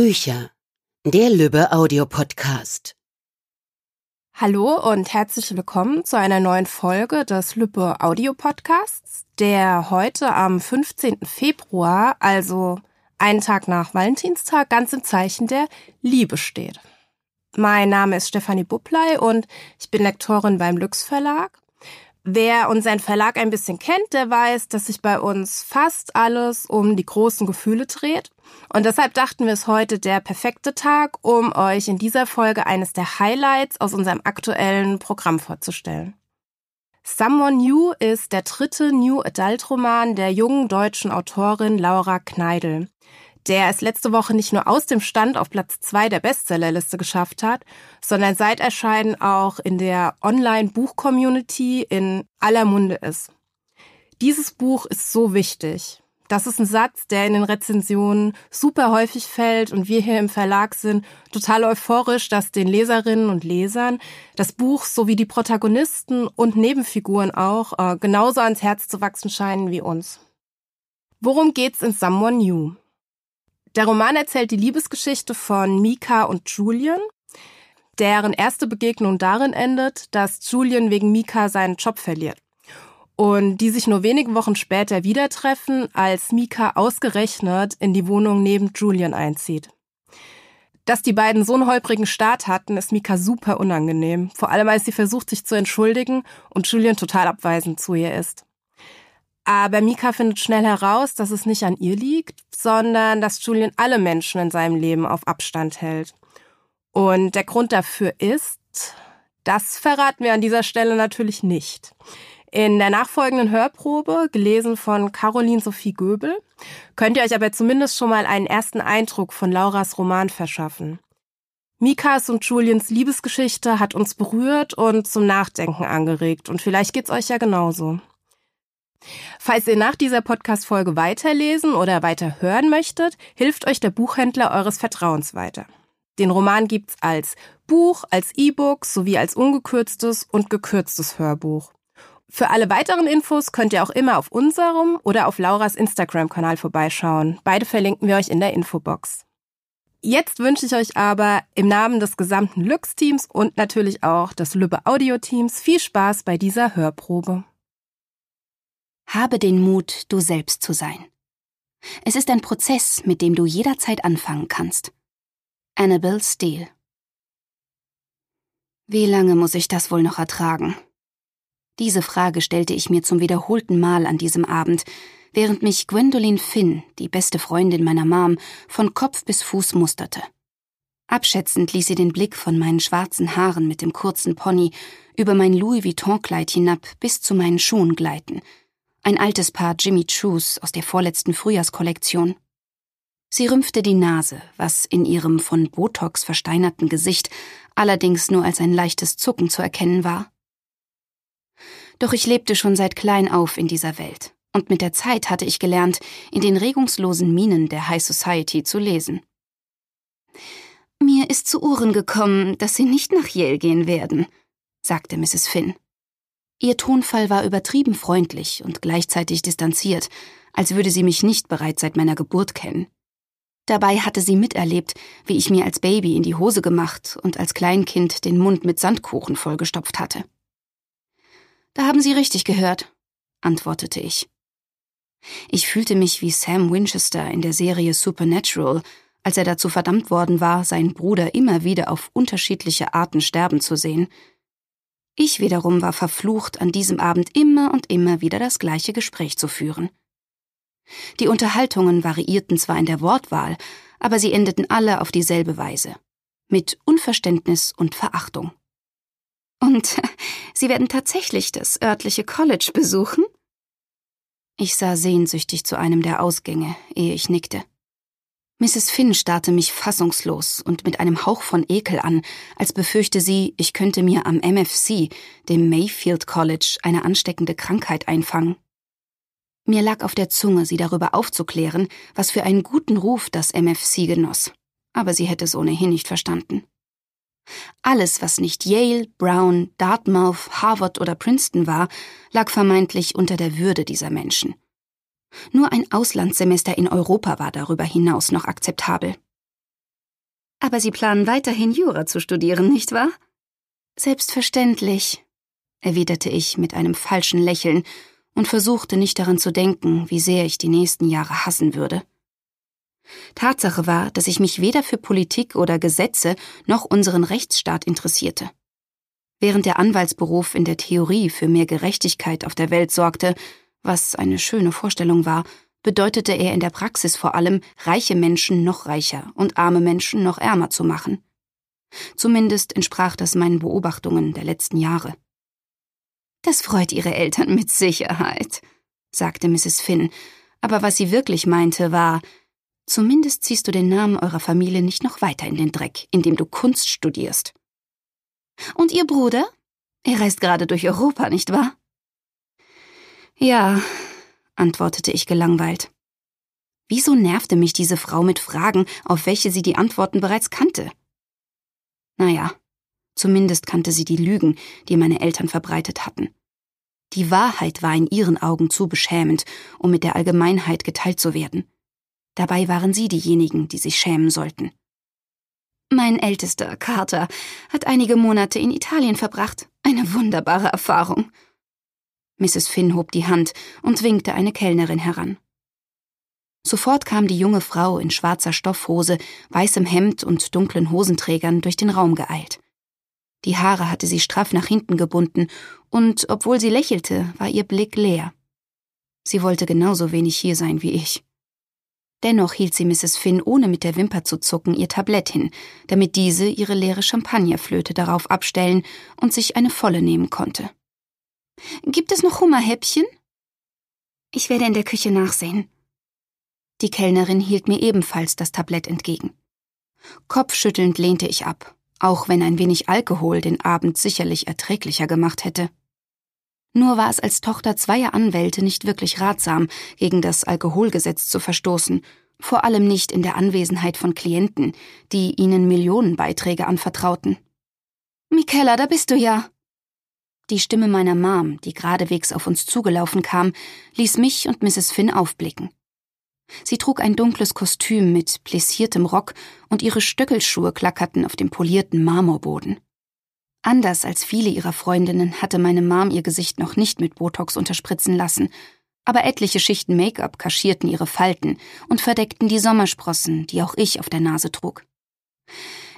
Bücher. Der Lübbe Audiopodcast. Hallo und herzlich willkommen zu einer neuen Folge des Lübbe Audiopodcasts, der heute am 15. Februar, also einen Tag nach Valentinstag, ganz im Zeichen der Liebe steht. Mein Name ist Stefanie Bupplei und ich bin Lektorin beim Lüx Verlag. Wer unseren Verlag ein bisschen kennt, der weiß, dass sich bei uns fast alles um die großen Gefühle dreht. Und deshalb dachten wir es heute der perfekte Tag, um euch in dieser Folge eines der Highlights aus unserem aktuellen Programm vorzustellen. Someone New ist der dritte New Adult Roman der jungen deutschen Autorin Laura Kneidl der es letzte Woche nicht nur aus dem Stand auf Platz zwei der Bestsellerliste geschafft hat, sondern seit Erscheinen auch in der Online-Buch-Community in aller Munde ist. Dieses Buch ist so wichtig. Das ist ein Satz, der in den Rezensionen super häufig fällt und wir hier im Verlag sind total euphorisch, dass den Leserinnen und Lesern das Buch sowie die Protagonisten und Nebenfiguren auch äh, genauso ans Herz zu wachsen scheinen wie uns. Worum geht's in Someone New? Der Roman erzählt die Liebesgeschichte von Mika und Julian, deren erste Begegnung darin endet, dass Julian wegen Mika seinen Job verliert. Und die sich nur wenige Wochen später wieder treffen, als Mika ausgerechnet in die Wohnung neben Julian einzieht. Dass die beiden so einen holprigen Start hatten, ist Mika super unangenehm. Vor allem, als sie versucht, sich zu entschuldigen und Julian total abweisend zu ihr ist. Aber Mika findet schnell heraus, dass es nicht an ihr liegt, sondern dass Julian alle Menschen in seinem Leben auf Abstand hält. Und der Grund dafür ist, das verraten wir an dieser Stelle natürlich nicht. In der nachfolgenden Hörprobe, gelesen von Caroline Sophie Göbel, könnt ihr euch aber zumindest schon mal einen ersten Eindruck von Lauras Roman verschaffen. Mikas und Julians Liebesgeschichte hat uns berührt und zum Nachdenken angeregt und vielleicht geht's euch ja genauso. Falls ihr nach dieser Podcast-Folge weiterlesen oder weiter hören möchtet, hilft euch der Buchhändler eures Vertrauens weiter. Den Roman gibt's als Buch, als E-Book sowie als ungekürztes und gekürztes Hörbuch. Für alle weiteren Infos könnt ihr auch immer auf unserem oder auf Lauras Instagram-Kanal vorbeischauen. Beide verlinken wir euch in der Infobox. Jetzt wünsche ich euch aber im Namen des gesamten Lux-Teams und natürlich auch des Lübbe Audio-Teams viel Spaß bei dieser Hörprobe. Habe den Mut, du selbst zu sein. Es ist ein Prozess, mit dem du jederzeit anfangen kannst. Annabel Steele Wie lange muss ich das wohl noch ertragen? Diese Frage stellte ich mir zum wiederholten Mal an diesem Abend, während mich Gwendolyn Finn, die beste Freundin meiner Mom, von Kopf bis Fuß musterte. Abschätzend ließ sie den Blick von meinen schwarzen Haaren mit dem kurzen Pony über mein Louis Vuitton-Kleid hinab bis zu meinen Schuhen gleiten – ein altes Paar Jimmy Choos aus der vorletzten Frühjahrskollektion. Sie rümpfte die Nase, was in ihrem von Botox versteinerten Gesicht allerdings nur als ein leichtes Zucken zu erkennen war. Doch ich lebte schon seit klein auf in dieser Welt, und mit der Zeit hatte ich gelernt, in den regungslosen Minen der High Society zu lesen. Mir ist zu Ohren gekommen, dass Sie nicht nach Yale gehen werden, sagte Mrs. Finn. Ihr Tonfall war übertrieben freundlich und gleichzeitig distanziert, als würde sie mich nicht bereits seit meiner Geburt kennen. Dabei hatte sie miterlebt, wie ich mir als Baby in die Hose gemacht und als Kleinkind den Mund mit Sandkuchen vollgestopft hatte. Da haben Sie richtig gehört, antwortete ich. Ich fühlte mich wie Sam Winchester in der Serie Supernatural, als er dazu verdammt worden war, seinen Bruder immer wieder auf unterschiedliche Arten sterben zu sehen, ich wiederum war verflucht, an diesem Abend immer und immer wieder das gleiche Gespräch zu führen. Die Unterhaltungen variierten zwar in der Wortwahl, aber sie endeten alle auf dieselbe Weise. Mit Unverständnis und Verachtung. Und Sie werden tatsächlich das örtliche College besuchen? Ich sah sehnsüchtig zu einem der Ausgänge, ehe ich nickte. Mrs. Finn starrte mich fassungslos und mit einem Hauch von Ekel an, als befürchte sie, ich könnte mir am MFC, dem Mayfield College, eine ansteckende Krankheit einfangen. Mir lag auf der Zunge, sie darüber aufzuklären, was für einen guten Ruf das MFC genoss. Aber sie hätte es ohnehin nicht verstanden. Alles, was nicht Yale, Brown, Dartmouth, Harvard oder Princeton war, lag vermeintlich unter der Würde dieser Menschen. Nur ein Auslandssemester in Europa war darüber hinaus noch akzeptabel. Aber Sie planen weiterhin Jura zu studieren, nicht wahr? Selbstverständlich, erwiderte ich mit einem falschen Lächeln und versuchte nicht daran zu denken, wie sehr ich die nächsten Jahre hassen würde. Tatsache war, dass ich mich weder für Politik oder Gesetze noch unseren Rechtsstaat interessierte. Während der Anwaltsberuf in der Theorie für mehr Gerechtigkeit auf der Welt sorgte, was eine schöne Vorstellung war, bedeutete er in der Praxis vor allem, reiche Menschen noch reicher und arme Menschen noch ärmer zu machen. Zumindest entsprach das meinen Beobachtungen der letzten Jahre. Das freut Ihre Eltern mit Sicherheit, sagte Mrs. Finn, aber was sie wirklich meinte war, zumindest ziehst du den Namen eurer Familie nicht noch weiter in den Dreck, indem du Kunst studierst. Und Ihr Bruder? Er reist gerade durch Europa, nicht wahr? Ja, antwortete ich gelangweilt. Wieso nervte mich diese Frau mit Fragen, auf welche sie die Antworten bereits kannte? Naja, zumindest kannte sie die Lügen, die meine Eltern verbreitet hatten. Die Wahrheit war in ihren Augen zu beschämend, um mit der Allgemeinheit geteilt zu werden. Dabei waren sie diejenigen, die sich schämen sollten. Mein ältester, Carter, hat einige Monate in Italien verbracht. Eine wunderbare Erfahrung. Mrs. Finn hob die Hand und winkte eine Kellnerin heran. Sofort kam die junge Frau in schwarzer Stoffhose, weißem Hemd und dunklen Hosenträgern durch den Raum geeilt. Die Haare hatte sie straff nach hinten gebunden, und obwohl sie lächelte, war ihr Blick leer. Sie wollte genauso wenig hier sein wie ich. Dennoch hielt sie Mrs. Finn ohne mit der Wimper zu zucken ihr Tablett hin, damit diese ihre leere Champagnerflöte darauf abstellen und sich eine volle nehmen konnte. Gibt es noch Hummerhäppchen? Ich werde in der Küche nachsehen. Die Kellnerin hielt mir ebenfalls das Tablett entgegen. Kopfschüttelnd lehnte ich ab, auch wenn ein wenig Alkohol den Abend sicherlich erträglicher gemacht hätte. Nur war es als Tochter zweier Anwälte nicht wirklich ratsam, gegen das Alkoholgesetz zu verstoßen, vor allem nicht in der Anwesenheit von Klienten, die ihnen Millionenbeiträge anvertrauten. Michaela, da bist du ja, die Stimme meiner Mom, die geradewegs auf uns zugelaufen kam, ließ mich und Mrs. Finn aufblicken. Sie trug ein dunkles Kostüm mit plissiertem Rock und ihre Stöckelschuhe klackerten auf dem polierten Marmorboden. Anders als viele ihrer Freundinnen hatte meine Mom ihr Gesicht noch nicht mit Botox unterspritzen lassen, aber etliche Schichten Make-up kaschierten ihre Falten und verdeckten die Sommersprossen, die auch ich auf der Nase trug.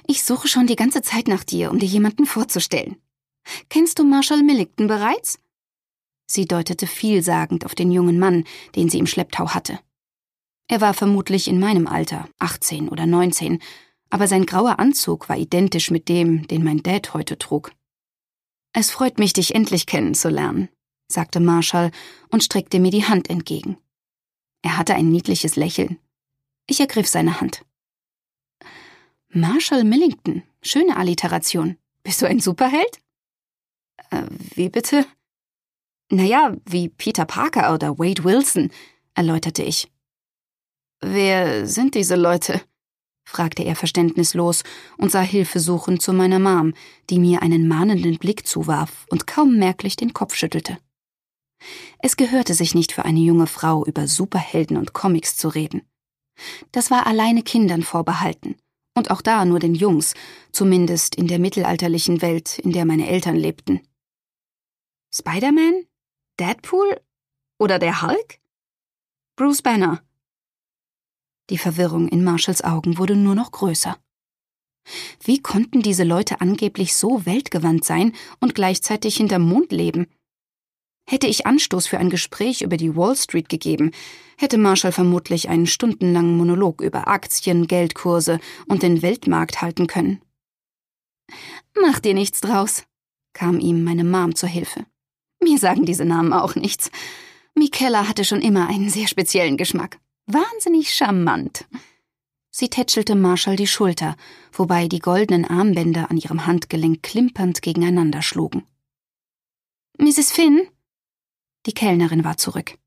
Ich suche schon die ganze Zeit nach dir, um dir jemanden vorzustellen, Kennst du Marshall Millington bereits? Sie deutete vielsagend auf den jungen Mann, den sie im Schlepptau hatte. Er war vermutlich in meinem Alter, 18 oder 19, aber sein grauer Anzug war identisch mit dem, den mein Dad heute trug. Es freut mich, dich endlich kennenzulernen, sagte Marshall und streckte mir die Hand entgegen. Er hatte ein niedliches Lächeln. Ich ergriff seine Hand. Marshall Millington, schöne Alliteration. Bist du ein Superheld? Äh, wie bitte? Naja, wie Peter Parker oder Wade Wilson, erläuterte ich. Wer sind diese Leute? Fragte er verständnislos und sah hilfesuchend zu meiner Mom, die mir einen mahnenden Blick zuwarf und kaum merklich den Kopf schüttelte. Es gehörte sich nicht für eine junge Frau über Superhelden und Comics zu reden. Das war alleine Kindern vorbehalten, und auch da nur den Jungs, zumindest in der mittelalterlichen Welt, in der meine Eltern lebten. Spider-Man? Deadpool? Oder der Hulk? Bruce Banner. Die Verwirrung in Marshalls Augen wurde nur noch größer. Wie konnten diese Leute angeblich so weltgewandt sein und gleichzeitig hinterm Mond leben? Hätte ich Anstoß für ein Gespräch über die Wall Street gegeben, hätte Marshall vermutlich einen stundenlangen Monolog über Aktien, Geldkurse und den Weltmarkt halten können. Mach dir nichts draus, kam ihm meine Mom zur Hilfe. Mir sagen diese Namen auch nichts. Michaela hatte schon immer einen sehr speziellen Geschmack. Wahnsinnig charmant. Sie tätschelte Marshall die Schulter, wobei die goldenen Armbänder an ihrem Handgelenk klimpernd gegeneinander schlugen. Mrs. Finn? Die Kellnerin war zurück.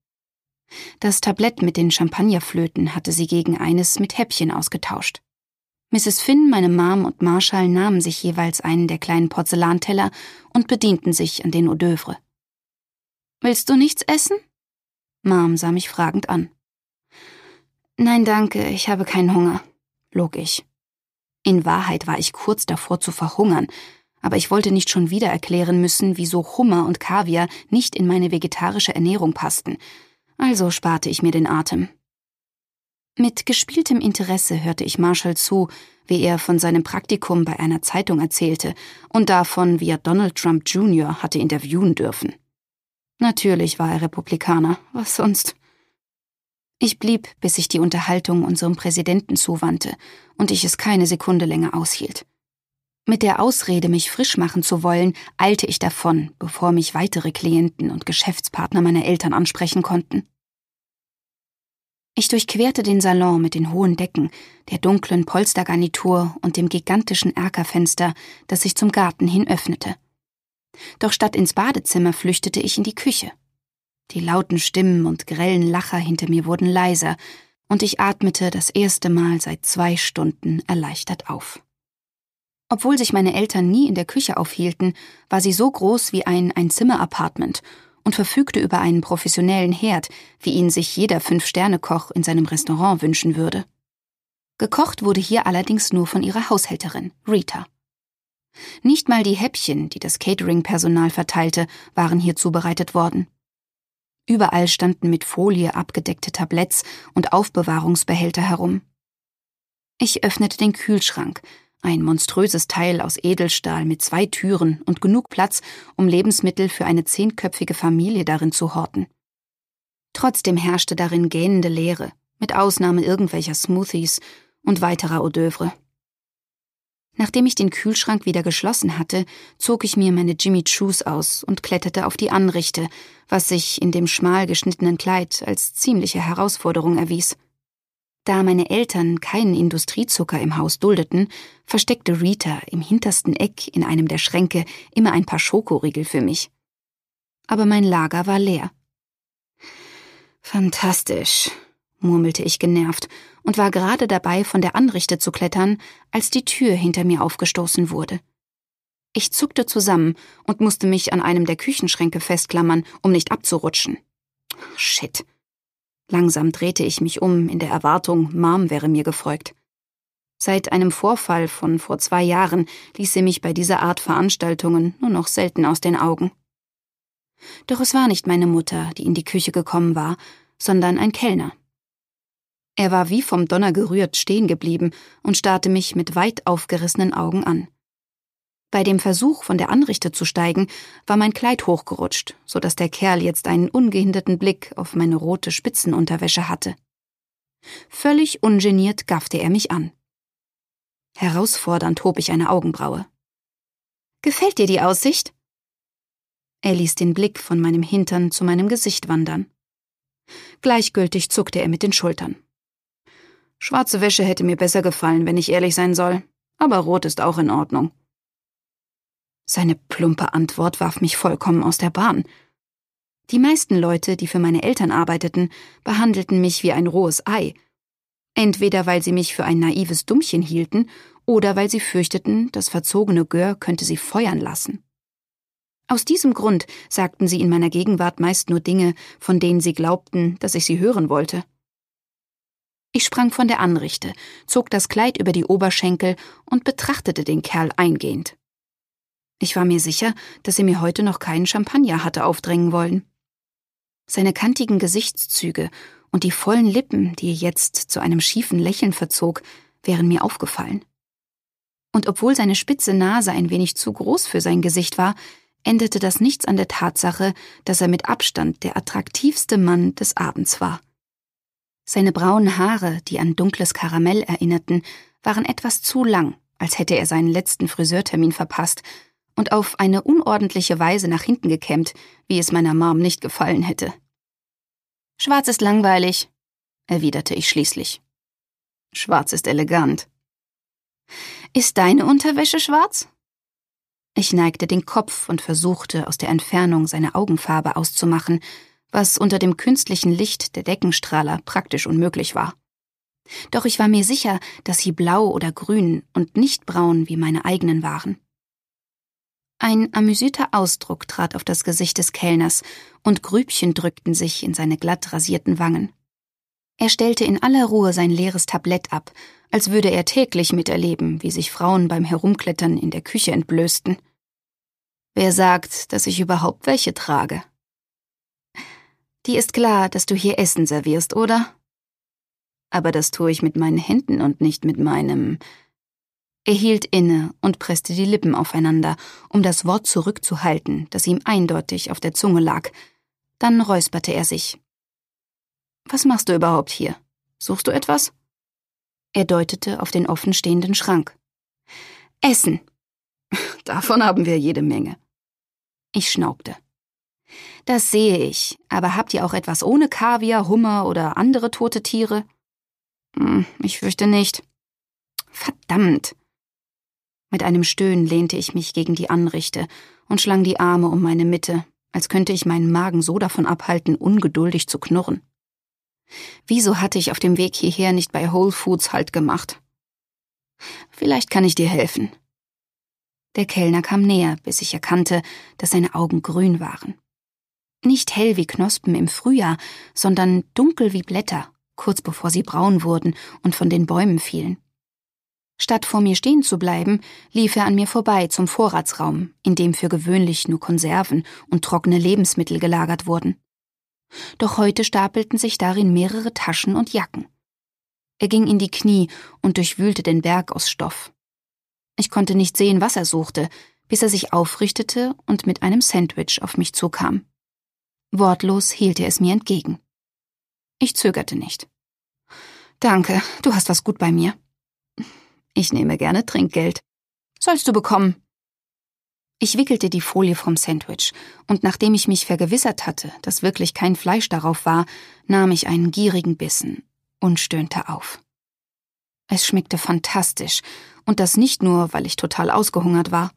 Das Tablett mit den Champagnerflöten hatte sie gegen eines mit Häppchen ausgetauscht. Mrs. Finn, meine Mom und Marshall nahmen sich jeweils einen der kleinen Porzellanteller und bedienten sich an den Hors d'oeuvre. Willst du nichts essen? Mom sah mich fragend an. Nein, danke, ich habe keinen Hunger, log ich. In Wahrheit war ich kurz davor zu verhungern, aber ich wollte nicht schon wieder erklären müssen, wieso Hummer und Kaviar nicht in meine vegetarische Ernährung passten, also sparte ich mir den Atem. Mit gespieltem Interesse hörte ich Marshall zu, wie er von seinem Praktikum bei einer Zeitung erzählte und davon, wie er Donald Trump Jr. hatte interviewen dürfen. Natürlich war er Republikaner, was sonst? Ich blieb, bis sich die Unterhaltung unserem Präsidenten zuwandte und ich es keine Sekunde länger aushielt. Mit der Ausrede, mich frisch machen zu wollen, eilte ich davon, bevor mich weitere Klienten und Geschäftspartner meiner Eltern ansprechen konnten. Ich durchquerte den Salon mit den hohen Decken, der dunklen Polstergarnitur und dem gigantischen Erkerfenster, das sich zum Garten hin öffnete. Doch statt ins Badezimmer flüchtete ich in die Küche. Die lauten Stimmen und grellen Lacher hinter mir wurden leiser, und ich atmete das erste Mal seit zwei Stunden erleichtert auf. Obwohl sich meine Eltern nie in der Küche aufhielten, war sie so groß wie ein Einzimmer-Apartment und verfügte über einen professionellen Herd, wie ihn sich jeder Fünf-Sterne-Koch in seinem Restaurant wünschen würde. Gekocht wurde hier allerdings nur von ihrer Haushälterin, Rita. Nicht mal die Häppchen, die das Catering-Personal verteilte, waren hier zubereitet worden. Überall standen mit Folie abgedeckte Tabletts und Aufbewahrungsbehälter herum. Ich öffnete den Kühlschrank, ein monströses Teil aus Edelstahl mit zwei Türen und genug Platz, um Lebensmittel für eine zehnköpfige Familie darin zu horten. Trotzdem herrschte darin gähnende Leere, mit Ausnahme irgendwelcher Smoothies und weiterer Hors d'oeuvre. Nachdem ich den Kühlschrank wieder geschlossen hatte, zog ich mir meine Jimmy Choos aus und kletterte auf die Anrichte, was sich in dem schmal geschnittenen Kleid als ziemliche Herausforderung erwies. Da meine Eltern keinen Industriezucker im Haus duldeten, versteckte Rita im hintersten Eck in einem der Schränke immer ein paar Schokoriegel für mich. Aber mein Lager war leer. Fantastisch, murmelte ich genervt und war gerade dabei, von der Anrichte zu klettern, als die Tür hinter mir aufgestoßen wurde. Ich zuckte zusammen und musste mich an einem der Küchenschränke festklammern, um nicht abzurutschen. Shit. Langsam drehte ich mich um, in der Erwartung, Mom wäre mir gefolgt. Seit einem Vorfall von vor zwei Jahren ließ sie mich bei dieser Art Veranstaltungen nur noch selten aus den Augen. Doch es war nicht meine Mutter, die in die Küche gekommen war, sondern ein Kellner. Er war wie vom Donner gerührt stehen geblieben und starrte mich mit weit aufgerissenen Augen an. Bei dem Versuch, von der Anrichte zu steigen, war mein Kleid hochgerutscht, so dass der Kerl jetzt einen ungehinderten Blick auf meine rote Spitzenunterwäsche hatte. Völlig ungeniert gaffte er mich an. Herausfordernd hob ich eine Augenbraue. Gefällt dir die Aussicht? Er ließ den Blick von meinem Hintern zu meinem Gesicht wandern. Gleichgültig zuckte er mit den Schultern. Schwarze Wäsche hätte mir besser gefallen, wenn ich ehrlich sein soll, aber rot ist auch in Ordnung. Seine plumpe Antwort warf mich vollkommen aus der Bahn. Die meisten Leute, die für meine Eltern arbeiteten, behandelten mich wie ein rohes Ei. Entweder weil sie mich für ein naives Dummchen hielten oder weil sie fürchteten, das verzogene Gör könnte sie feuern lassen. Aus diesem Grund sagten sie in meiner Gegenwart meist nur Dinge, von denen sie glaubten, dass ich sie hören wollte. Ich sprang von der Anrichte, zog das Kleid über die Oberschenkel und betrachtete den Kerl eingehend. Ich war mir sicher, dass er mir heute noch keinen Champagner hatte aufdrängen wollen. Seine kantigen Gesichtszüge und die vollen Lippen, die er jetzt zu einem schiefen Lächeln verzog, wären mir aufgefallen. Und obwohl seine spitze Nase ein wenig zu groß für sein Gesicht war, änderte das nichts an der Tatsache, dass er mit Abstand der attraktivste Mann des Abends war. Seine braunen Haare, die an dunkles Karamell erinnerten, waren etwas zu lang, als hätte er seinen letzten Friseurtermin verpasst, und auf eine unordentliche Weise nach hinten gekämmt, wie es meiner Mom nicht gefallen hätte. Schwarz ist langweilig, erwiderte ich schließlich. Schwarz ist elegant. Ist deine Unterwäsche schwarz? Ich neigte den Kopf und versuchte aus der Entfernung seine Augenfarbe auszumachen, was unter dem künstlichen Licht der Deckenstrahler praktisch unmöglich war. Doch ich war mir sicher, dass sie blau oder grün und nicht braun wie meine eigenen waren. Ein amüsierter Ausdruck trat auf das Gesicht des Kellners, und Grübchen drückten sich in seine glatt rasierten Wangen. Er stellte in aller Ruhe sein leeres Tablett ab, als würde er täglich miterleben, wie sich Frauen beim Herumklettern in der Küche entblößten. Wer sagt, dass ich überhaupt welche trage? Die ist klar, dass du hier Essen servierst, oder? Aber das tue ich mit meinen Händen und nicht mit meinem. Er hielt inne und presste die Lippen aufeinander, um das Wort zurückzuhalten, das ihm eindeutig auf der Zunge lag. Dann räusperte er sich. Was machst du überhaupt hier? Suchst du etwas? Er deutete auf den offenstehenden Schrank. Essen. Davon haben wir jede Menge. Ich schnaubte. Das sehe ich, aber habt ihr auch etwas ohne Kaviar, Hummer oder andere tote Tiere? Hm, ich fürchte nicht. Verdammt. Mit einem Stöhnen lehnte ich mich gegen die Anrichte und schlang die Arme um meine Mitte, als könnte ich meinen Magen so davon abhalten, ungeduldig zu knurren. Wieso hatte ich auf dem Weg hierher nicht bei Whole Foods Halt gemacht? Vielleicht kann ich dir helfen. Der Kellner kam näher, bis ich erkannte, dass seine Augen grün waren. Nicht hell wie Knospen im Frühjahr, sondern dunkel wie Blätter, kurz bevor sie braun wurden und von den Bäumen fielen. Statt vor mir stehen zu bleiben, lief er an mir vorbei zum Vorratsraum, in dem für gewöhnlich nur Konserven und trockene Lebensmittel gelagert wurden. Doch heute stapelten sich darin mehrere Taschen und Jacken. Er ging in die Knie und durchwühlte den Berg aus Stoff. Ich konnte nicht sehen, was er suchte, bis er sich aufrichtete und mit einem Sandwich auf mich zukam. Wortlos hielt er es mir entgegen. Ich zögerte nicht. Danke, du hast was gut bei mir. Ich nehme gerne Trinkgeld. Sollst du bekommen. Ich wickelte die Folie vom Sandwich, und nachdem ich mich vergewissert hatte, dass wirklich kein Fleisch darauf war, nahm ich einen gierigen Bissen und stöhnte auf. Es schmeckte fantastisch, und das nicht nur, weil ich total ausgehungert war.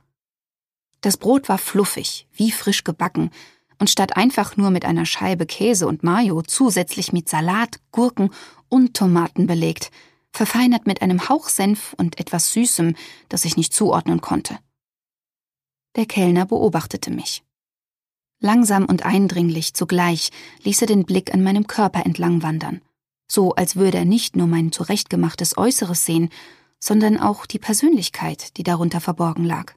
Das Brot war fluffig, wie frisch gebacken, und statt einfach nur mit einer Scheibe Käse und Mayo zusätzlich mit Salat, Gurken und Tomaten belegt, verfeinert mit einem Hauch Senf und etwas Süßem, das ich nicht zuordnen konnte. Der Kellner beobachtete mich. Langsam und eindringlich zugleich ließ er den Blick an meinem Körper entlang wandern, so als würde er nicht nur mein zurechtgemachtes Äußeres sehen, sondern auch die Persönlichkeit, die darunter verborgen lag.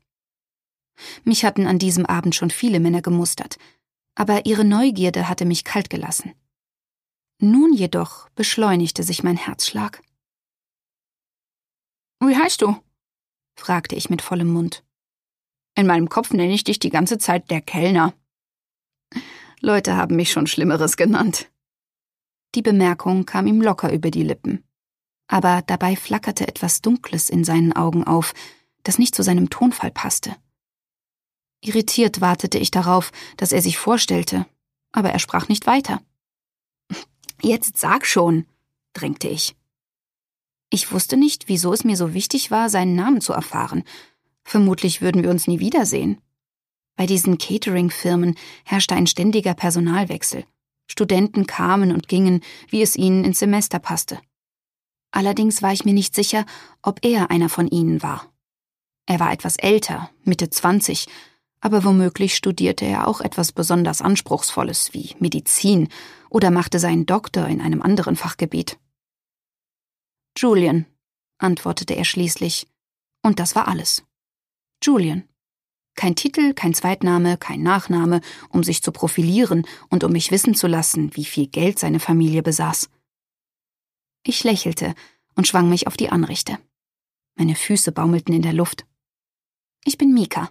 Mich hatten an diesem Abend schon viele Männer gemustert, aber ihre Neugierde hatte mich kalt gelassen. Nun jedoch beschleunigte sich mein Herzschlag. Wie heißt du? fragte ich mit vollem Mund. In meinem Kopf nenne ich dich die ganze Zeit der Kellner. Leute haben mich schon Schlimmeres genannt. Die Bemerkung kam ihm locker über die Lippen. Aber dabei flackerte etwas Dunkles in seinen Augen auf, das nicht zu seinem Tonfall passte. Irritiert wartete ich darauf, dass er sich vorstellte, aber er sprach nicht weiter. Jetzt sag schon, drängte ich. Ich wusste nicht, wieso es mir so wichtig war, seinen Namen zu erfahren. Vermutlich würden wir uns nie wiedersehen. Bei diesen Catering-Firmen herrschte ein ständiger Personalwechsel. Studenten kamen und gingen, wie es ihnen ins Semester passte. Allerdings war ich mir nicht sicher, ob er einer von ihnen war. Er war etwas älter, Mitte 20, aber womöglich studierte er auch etwas besonders Anspruchsvolles wie Medizin oder machte seinen Doktor in einem anderen Fachgebiet. Julian, antwortete er schließlich, und das war alles. Julian. Kein Titel, kein Zweitname, kein Nachname, um sich zu profilieren und um mich wissen zu lassen, wie viel Geld seine Familie besaß. Ich lächelte und schwang mich auf die Anrichte. Meine Füße baumelten in der Luft. Ich bin Mika.